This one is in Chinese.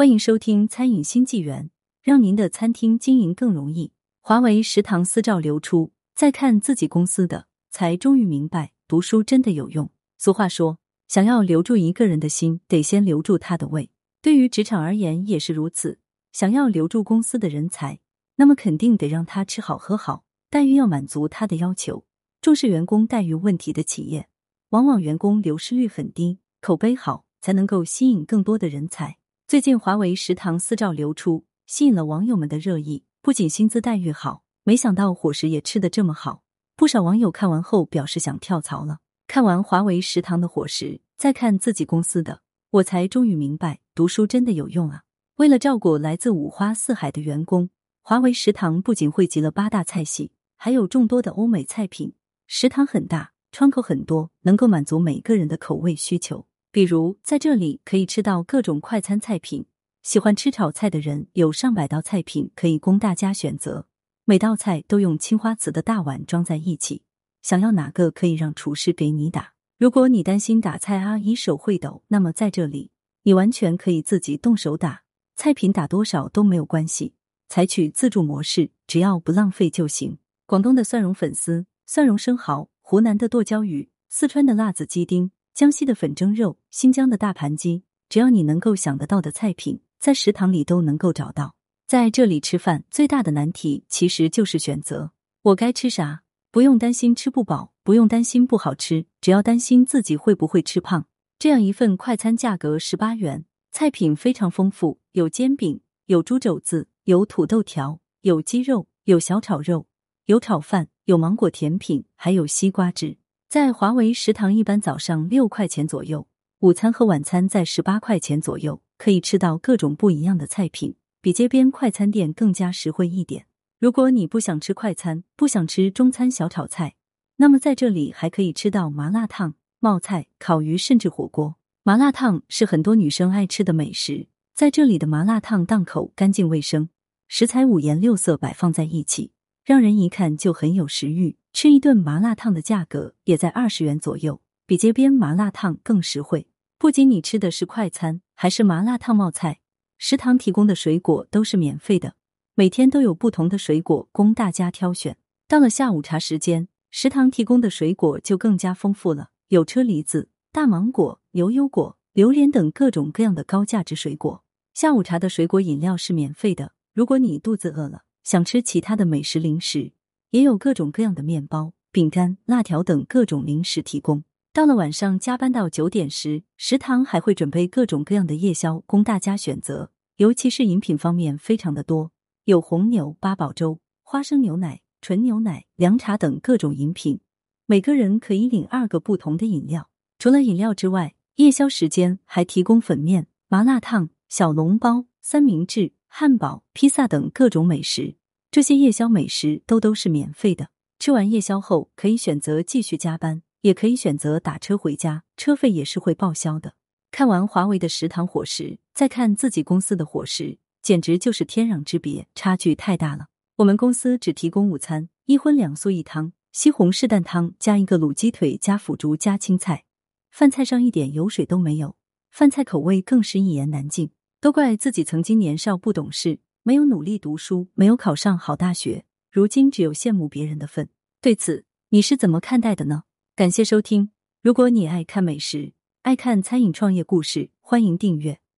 欢迎收听《餐饮新纪元》，让您的餐厅经营更容易。华为食堂私照流出，再看自己公司的，才终于明白读书真的有用。俗话说，想要留住一个人的心，得先留住他的胃。对于职场而言也是如此。想要留住公司的人才，那么肯定得让他吃好喝好，待遇要满足他的要求。重视员工待遇问题的企业，往往员工流失率很低，口碑好，才能够吸引更多的人才。最近华为食堂私照流出，吸引了网友们的热议。不仅薪资待遇好，没想到伙食也吃得这么好。不少网友看完后表示想跳槽了。看完华为食堂的伙食，再看自己公司的，我才终于明白，读书真的有用啊！为了照顾来自五花四海的员工，华为食堂不仅汇集了八大菜系，还有众多的欧美菜品。食堂很大，窗口很多，能够满足每个人的口味需求。比如，在这里可以吃到各种快餐菜品，喜欢吃炒菜的人有上百道菜品可以供大家选择，每道菜都用青花瓷的大碗装在一起，想要哪个可以让厨师给你打。如果你担心打菜阿姨手会抖，那么在这里你完全可以自己动手打，菜品打多少都没有关系，采取自助模式，只要不浪费就行。广东的蒜蓉粉丝、蒜蓉生蚝，湖南的剁椒鱼，四川的辣子鸡丁。江西的粉蒸肉，新疆的大盘鸡，只要你能够想得到的菜品，在食堂里都能够找到。在这里吃饭最大的难题其实就是选择，我该吃啥？不用担心吃不饱，不用担心不好吃，只要担心自己会不会吃胖。这样一份快餐价格十八元，菜品非常丰富，有煎饼，有猪肘子，有土豆条，有鸡肉，有小炒肉，有炒饭，有芒果甜品，还有西瓜汁。在华为食堂，一般早上六块钱左右，午餐和晚餐在十八块钱左右，可以吃到各种不一样的菜品，比街边快餐店更加实惠一点。如果你不想吃快餐，不想吃中餐小炒菜，那么在这里还可以吃到麻辣烫、冒菜、烤鱼，甚至火锅。麻辣烫是很多女生爱吃的美食，在这里的麻辣烫档口干净卫生，食材五颜六色摆放在一起，让人一看就很有食欲。吃一顿麻辣烫的价格也在二十元左右，比街边麻辣烫更实惠。不仅你吃的是快餐，还是麻辣烫冒菜，食堂提供的水果都是免费的，每天都有不同的水果供大家挑选。到了下午茶时间，食堂提供的水果就更加丰富了，有车厘子、大芒果、牛油果、榴莲等各种各样的高价值水果。下午茶的水果饮料是免费的，如果你肚子饿了，想吃其他的美食零食。也有各种各样的面包、饼干、辣条等各种零食提供。到了晚上加班到九点时，食堂还会准备各种各样的夜宵供大家选择。尤其是饮品方面非常的多，有红牛、八宝粥、花生牛奶、纯牛奶、凉茶等各种饮品。每个人可以领二个不同的饮料。除了饮料之外，夜宵时间还提供粉面、麻辣烫、小笼包、三明治、汉堡、披萨等各种美食。这些夜宵美食都都是免费的。吃完夜宵后，可以选择继续加班，也可以选择打车回家，车费也是会报销的。看完华为的食堂伙食，再看自己公司的伙食，简直就是天壤之别，差距太大了。我们公司只提供午餐：一荤两素一汤，西红柿蛋汤加一个卤鸡腿加腐竹加青菜，饭菜上一点油水都没有，饭菜口味更是一言难尽。都怪自己曾经年少不懂事。没有努力读书，没有考上好大学，如今只有羡慕别人的份。对此，你是怎么看待的呢？感谢收听。如果你爱看美食，爱看餐饮创业故事，欢迎订阅。